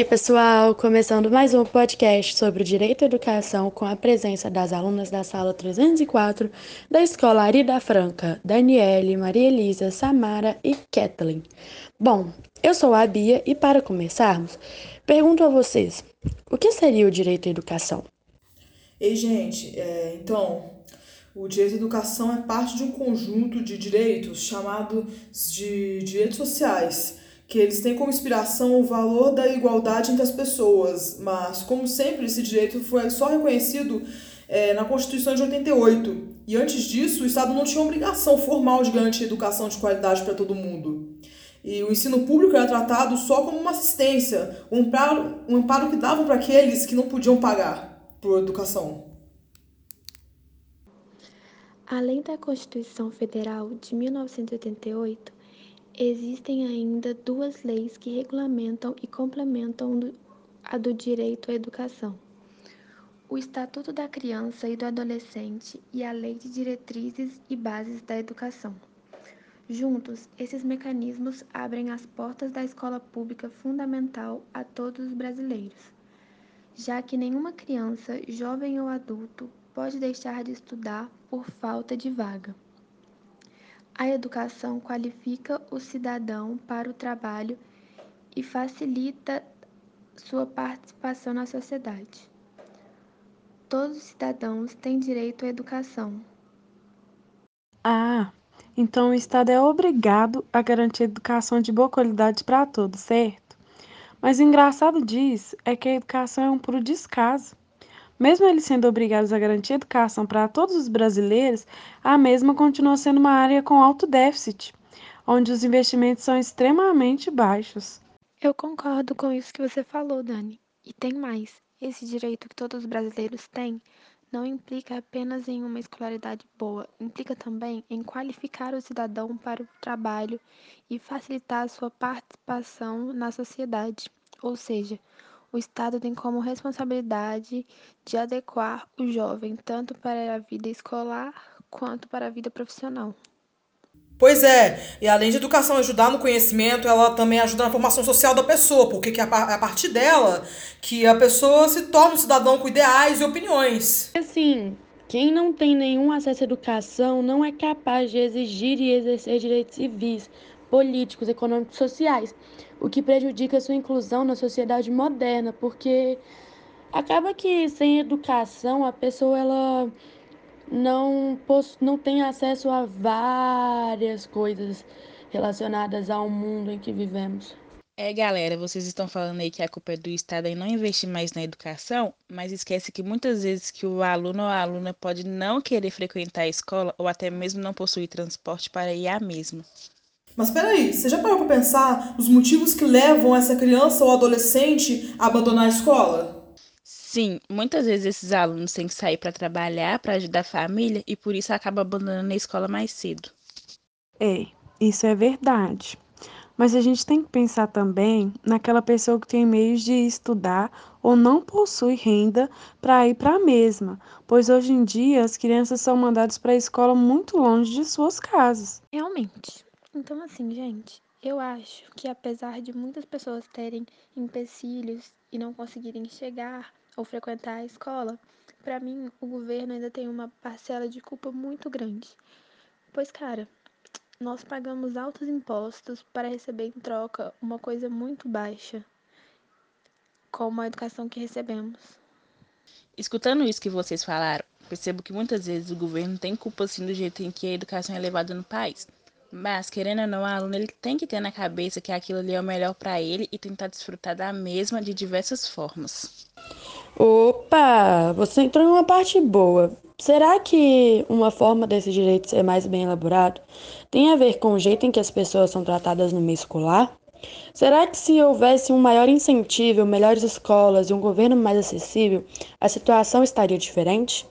aí, pessoal, começando mais um podcast sobre o direito à educação com a presença das alunas da sala 304 da Escola Arida Franca, Daniele, Maria Elisa, Samara e Kathleen. Bom, eu sou a Bia e para começarmos, pergunto a vocês, o que seria o direito à educação? Ei, gente, é, então, o direito à educação é parte de um conjunto de direitos chamados de direitos sociais que eles têm como inspiração o valor da igualdade entre as pessoas, mas, como sempre, esse direito foi só reconhecido é, na Constituição de 88. E antes disso, o Estado não tinha obrigação formal de garantir educação de qualidade para todo mundo. E o ensino público era tratado só como uma assistência, um amparo, um amparo que davam para aqueles que não podiam pagar por educação. Além da Constituição Federal de 1988, Existem ainda duas leis que regulamentam e complementam a do direito à educação: o Estatuto da Criança e do Adolescente e a Lei de Diretrizes e Bases da Educação. Juntos, esses mecanismos abrem as portas da escola pública fundamental a todos os brasileiros, já que nenhuma criança, jovem ou adulto pode deixar de estudar por falta de vaga. A educação qualifica o cidadão para o trabalho e facilita sua participação na sociedade. Todos os cidadãos têm direito à educação. Ah, então o Estado é obrigado a garantir educação de boa qualidade para todos, certo? Mas o engraçado disso é que a educação é um puro descaso. Mesmo eles sendo obrigados a garantir educação para todos os brasileiros, a mesma continua sendo uma área com alto déficit, onde os investimentos são extremamente baixos. Eu concordo com isso que você falou, Dani. E tem mais: esse direito que todos os brasileiros têm não implica apenas em uma escolaridade boa, implica também em qualificar o cidadão para o trabalho e facilitar a sua participação na sociedade. Ou seja, o Estado tem como responsabilidade de adequar o jovem tanto para a vida escolar quanto para a vida profissional. Pois é, e além de educação ajudar no conhecimento, ela também ajuda na formação social da pessoa, porque é a partir dela que a pessoa se torna um cidadão com ideais e opiniões. Assim, quem não tem nenhum acesso à educação não é capaz de exigir e exercer direitos civis, políticos, econômicos, sociais, o que prejudica sua inclusão na sociedade moderna, porque acaba que sem educação a pessoa ela não, não tem acesso a várias coisas relacionadas ao mundo em que vivemos. É, galera, vocês estão falando aí que a culpa é do Estado em não investir mais na educação, mas esquece que muitas vezes que o aluno ou a aluna pode não querer frequentar a escola ou até mesmo não possuir transporte para ir à mesma. Mas peraí, você já parou para pensar os motivos que levam essa criança ou adolescente a abandonar a escola? Sim, muitas vezes esses alunos têm que sair para trabalhar, para ajudar a família e por isso acabam abandonando a escola mais cedo. É, isso é verdade. Mas a gente tem que pensar também naquela pessoa que tem meios de estudar ou não possui renda para ir para a mesma, pois hoje em dia as crianças são mandadas para a escola muito longe de suas casas. Realmente. Então, assim, gente, eu acho que apesar de muitas pessoas terem empecilhos e não conseguirem chegar ou frequentar a escola, para mim o governo ainda tem uma parcela de culpa muito grande. Pois, cara, nós pagamos altos impostos para receber em troca uma coisa muito baixa, como a educação que recebemos. Escutando isso que vocês falaram, percebo que muitas vezes o governo tem culpa sim do jeito em que a educação é levada no país. Mas, querendo ou não, o aluno ele tem que ter na cabeça que aquilo ali é o melhor para ele e tentar desfrutar da mesma de diversas formas. Opa, você entrou em uma parte boa. Será que uma forma desse direito ser mais bem elaborado tem a ver com o jeito em que as pessoas são tratadas no meio escolar? Será que se houvesse um maior incentivo, melhores escolas e um governo mais acessível, a situação estaria diferente?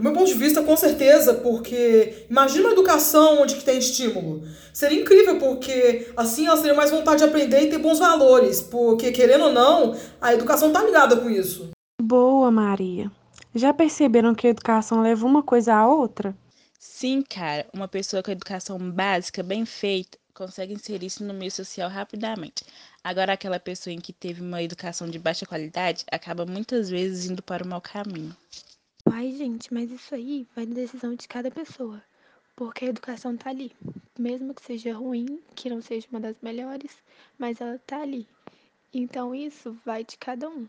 Do meu ponto de vista, com certeza, porque imagina uma educação onde que tem estímulo. Seria incrível, porque assim elas teriam mais vontade de aprender e ter bons valores, porque querendo ou não, a educação está ligada com isso. Boa, Maria. Já perceberam que a educação leva uma coisa à outra? Sim, cara. Uma pessoa com educação básica bem feita consegue inserir-se no meio social rapidamente. Agora, aquela pessoa em que teve uma educação de baixa qualidade acaba muitas vezes indo para o mau caminho. Ai, gente, mas isso aí vai na decisão de cada pessoa. Porque a educação tá ali. Mesmo que seja ruim, que não seja uma das melhores, mas ela tá ali. Então isso vai de cada um.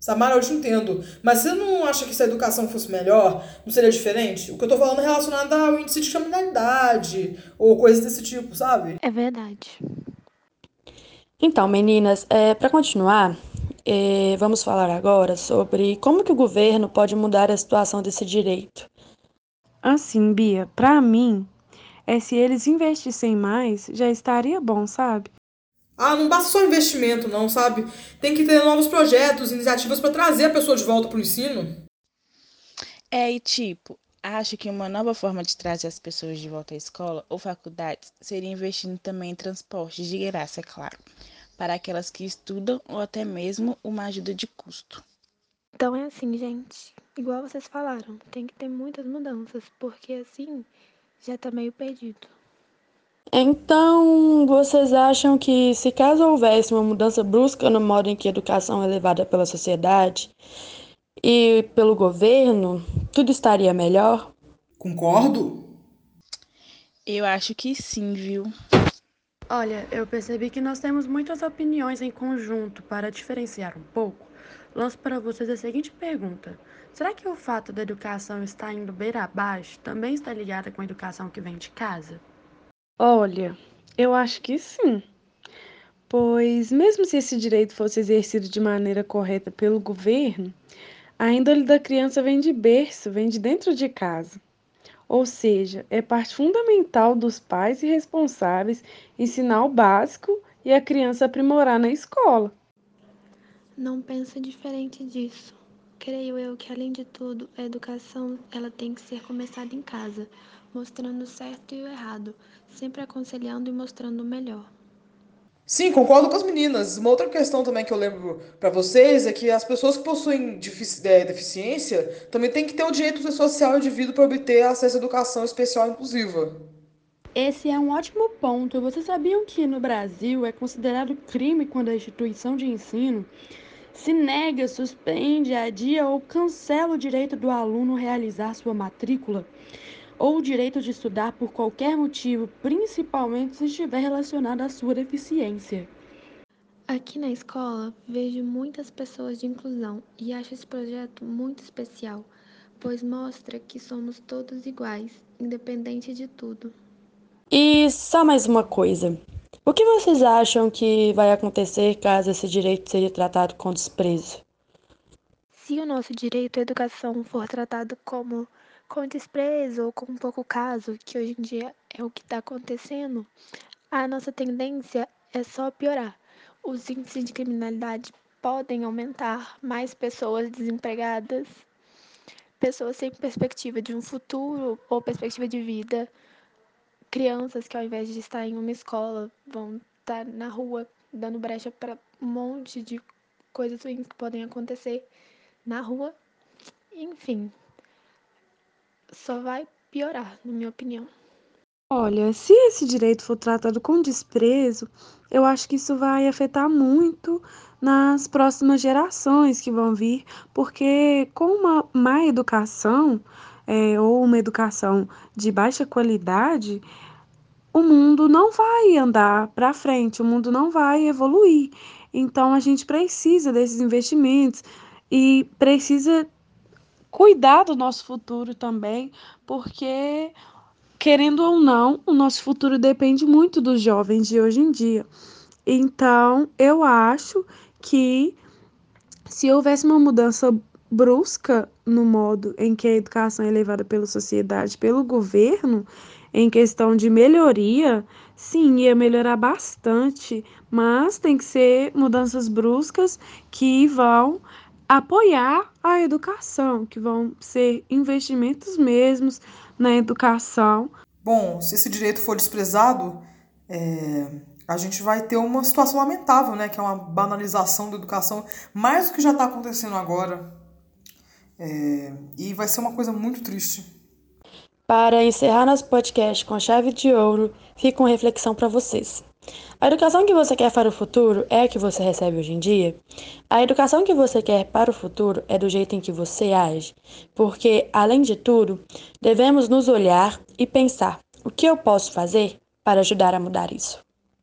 Samara, eu te entendo. Mas você não acha que se a educação fosse melhor, não seria diferente? O que eu tô falando é relacionado ao índice de criminalidade ou coisas desse tipo, sabe? É verdade. Então, meninas, é, para continuar, é, vamos falar agora sobre como que o governo pode mudar a situação desse direito. Assim, Bia, para mim, é se eles investissem mais, já estaria bom, sabe? Ah, não basta só investimento, não, sabe? Tem que ter novos projetos, iniciativas para trazer a pessoa de volta pro ensino. É, e tipo, acho que uma nova forma de trazer as pessoas de volta à escola ou faculdade seria investindo também em transporte de graça, é claro, para aquelas que estudam ou até mesmo uma ajuda de custo. Então é assim, gente. Igual vocês falaram, tem que ter muitas mudanças, porque assim já tá meio perdido. Então, vocês acham que se caso houvesse uma mudança brusca no modo em que a educação é levada pela sociedade e pelo governo, tudo estaria melhor? Concordo. Eu acho que sim, viu? Olha, eu percebi que nós temos muitas opiniões em conjunto. Para diferenciar um pouco, lanço para vocês a seguinte pergunta: será que o fato da educação estar indo beira abaixo também está ligado com a educação que vem de casa? Olha, eu acho que sim. Pois, mesmo se esse direito fosse exercido de maneira correta pelo governo, a índole da criança vem de berço, vem de dentro de casa. Ou seja, é parte fundamental dos pais e responsáveis ensinar o básico e a criança aprimorar na escola. Não penso diferente disso. Creio eu que além de tudo, a educação ela tem que ser começada em casa, mostrando o certo e o errado, sempre aconselhando e mostrando o melhor. Sim, concordo com as meninas. Uma outra questão também que eu lembro para vocês é que as pessoas que possuem é, deficiência também têm que ter o direito social devido para obter acesso à educação especial inclusiva. Esse é um ótimo ponto. Vocês sabiam que no Brasil é considerado crime quando a instituição de ensino se nega, suspende, adia ou cancela o direito do aluno realizar sua matrícula? Ou o direito de estudar por qualquer motivo, principalmente se estiver relacionado à sua deficiência. Aqui na escola vejo muitas pessoas de inclusão e acho esse projeto muito especial, pois mostra que somos todos iguais, independente de tudo. E só mais uma coisa. O que vocês acham que vai acontecer caso esse direito seja tratado com desprezo? Se o nosso direito à educação for tratado como com desprezo ou com pouco caso, que hoje em dia é o que está acontecendo, a nossa tendência é só piorar. Os índices de criminalidade podem aumentar, mais pessoas desempregadas, pessoas sem perspectiva de um futuro ou perspectiva de vida, crianças que ao invés de estar em uma escola vão estar na rua dando brecha para um monte de coisas ruins que podem acontecer na rua. Enfim, só vai piorar, na minha opinião. Olha, se esse direito for tratado com desprezo, eu acho que isso vai afetar muito nas próximas gerações que vão vir, porque com uma má educação é, ou uma educação de baixa qualidade, o mundo não vai andar para frente, o mundo não vai evoluir. Então a gente precisa desses investimentos e precisa cuidar do nosso futuro também, porque, querendo ou não, o nosso futuro depende muito dos jovens de hoje em dia. Então, eu acho que se houvesse uma mudança brusca no modo em que a educação é levada pela sociedade, pelo governo, em questão de melhoria, sim, ia melhorar bastante, mas tem que ser mudanças bruscas que vão apoiar a educação, que vão ser investimentos mesmos na educação. Bom, se esse direito for desprezado, é, a gente vai ter uma situação lamentável, né? Que é uma banalização da educação, mais do que já está acontecendo agora. É, e vai ser uma coisa muito triste. Para encerrar nosso podcast com chave de ouro, fica uma reflexão para vocês. A educação que você quer para o futuro é a que você recebe hoje em dia? A educação que você quer para o futuro é do jeito em que você age, porque, além de tudo, devemos nos olhar e pensar: o que eu posso fazer para ajudar a mudar isso?